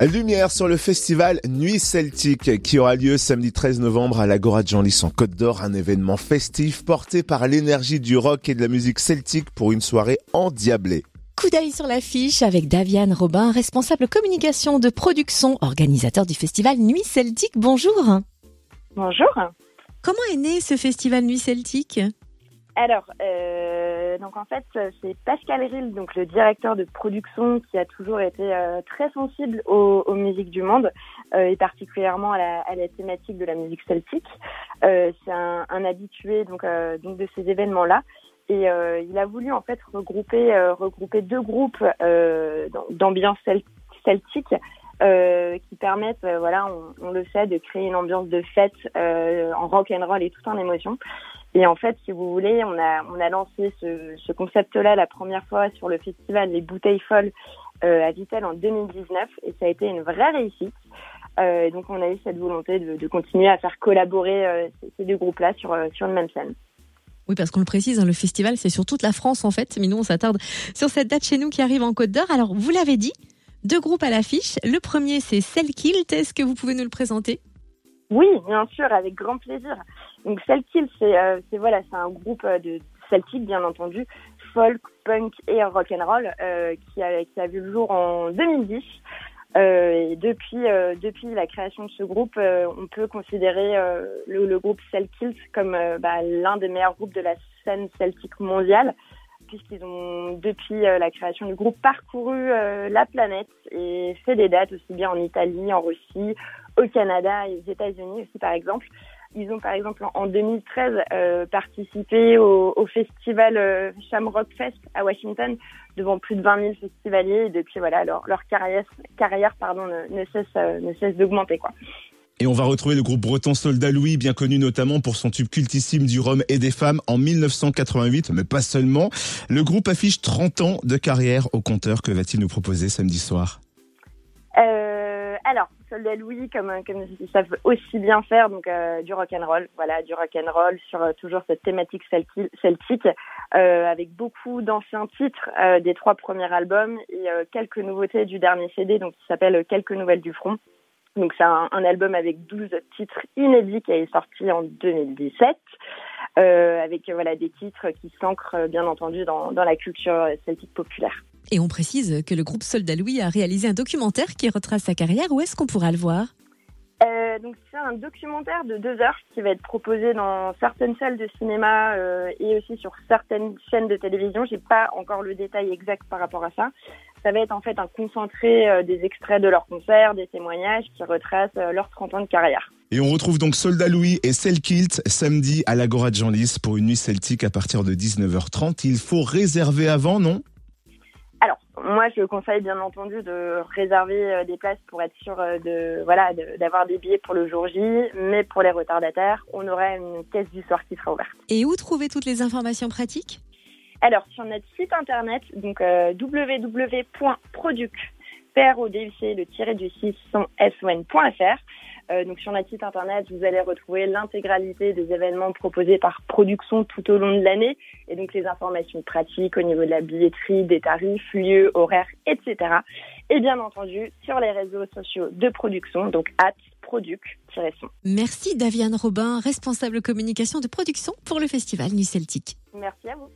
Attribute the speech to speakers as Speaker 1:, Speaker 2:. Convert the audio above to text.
Speaker 1: Lumière sur le festival Nuit Celtique qui aura lieu samedi 13 novembre à l'Agora de Genlis en Côte d'Or, un événement festif porté par l'énergie du rock et de la musique celtique pour une soirée endiablée.
Speaker 2: Coup d'œil sur l'affiche avec Daviane Robin, responsable communication de production, organisateur du festival Nuit Celtique. Bonjour.
Speaker 3: Bonjour.
Speaker 2: Comment est né ce festival Nuit Celtique?
Speaker 3: Alors, euh, donc en fait, c'est Pascal Rill, donc le directeur de production, qui a toujours été euh, très sensible aux, aux, musiques du monde euh, et particulièrement à la, à la, thématique de la musique celtique. Euh, c'est un, un, habitué donc, euh, donc de ces événements-là. Et euh, il a voulu en fait regrouper regrouper deux groupes d'ambiance celtique euh, qui permettent, euh, voilà, on, le sait, de créer une ambiance de fête euh, en rock and roll et tout en émotion. Et en fait, si vous voulez, on a on a lancé ce, ce concept-là la première fois sur le festival Les Bouteilles Folles à Vitel en 2019 et ça a été une vraie réussite. Euh, donc on a eu cette volonté de, de continuer à faire collaborer euh, ces deux groupes-là sur, euh, sur une même scène.
Speaker 2: Oui, parce qu'on le précise, hein, le festival, c'est sur toute la France en fait, mais nous, on s'attarde sur cette date chez nous qui arrive en Côte d'Or. Alors, vous l'avez dit, deux groupes à l'affiche. Le premier, c'est Selkilt. Est-ce que vous pouvez nous le présenter?
Speaker 3: Oui, bien sûr, avec grand plaisir. Donc Selkilt, c'est euh, voilà, c'est un groupe de celtique, bien entendu, folk, punk et rock and roll, euh, qui, a, vu le jour en 2010. Euh, et depuis, euh, depuis la création de ce groupe, euh, on peut considérer le, le, groupe Selkilt comme bah, l'un des meilleurs groupes de la scène celtique mondiale, puisqu'ils ont, depuis la création du groupe, parcouru la planète et fait des dates aussi bien en Italie, en Russie, au Canada et aux États-Unis aussi, par exemple. Ils ont par exemple en 2013 euh, participé au, festival euh, Shamrock Fest à Washington devant plus de 20 000 festivaliers et depuis voilà leur, carrière carrière pardon ne, cesse euh, cesse d'augmenter quoi.
Speaker 1: Et on va retrouver le groupe breton Soldat Louis, bien connu notamment pour son tube cultissime du Rhum et des femmes en 1988, mais pas seulement. Le groupe affiche 30 ans de carrière au compteur. Que va-t-il nous proposer samedi soir?
Speaker 3: Euh, Alors, Soldat Louis, comme, ils savent aussi bien faire, donc euh, du rock and roll, voilà, du rock and roll sur euh, toujours cette thématique celtique, avec beaucoup d'anciens titres des trois premiers albums et quelques nouveautés du dernier CD, donc qui s'appelle Quelques nouvelles du front. Donc c'est un, album avec 12 titres inédits qui est sorti en 2017. Euh, avec voilà des titres qui s'ancrent bien entendu dans, dans la culture celtique populaire.
Speaker 2: Et on précise que le groupe Soldat Louis a réalisé un documentaire qui retrace sa carrière. Où est-ce qu'on pourra le voir?
Speaker 3: Euh, donc c'est un documentaire de deux heures qui va être proposé dans certaines salles de cinéma euh, et aussi sur certaines chaînes de télévision. J'ai pas encore le détail exact par rapport à ça. Ça va être en fait un concentré euh, des extraits de leurs concerts, des témoignages qui retracent euh, leurs 30 ans de carrière.
Speaker 1: Et on retrouve donc Soldat Louis et Selkilt samedi à l'Agora de Genlis pour une nuit celtique à partir de 19h30. Il faut réserver avant, non?
Speaker 3: Moi, je conseille bien entendu de réserver des places pour être sûr de voilà d'avoir des billets pour le jour J, mais pour les retardataires, on aura une caisse du soir qui sera ouverte.
Speaker 2: Et où trouver toutes les informations pratiques?
Speaker 3: Alors, sur notre site internet, donc euh, www.produc, le tiré du 6 son.fr. Euh, donc sur notre site internet, vous allez retrouver l'intégralité des événements proposés par Production tout au long de l'année et donc les informations pratiques au niveau de la billetterie, des tarifs, lieux, horaires, etc. Et bien entendu sur les réseaux sociaux de Production, donc at produc-son.
Speaker 2: Merci Daviane Robin, responsable communication de production pour le festival Nuit Celtique.
Speaker 3: Merci à vous.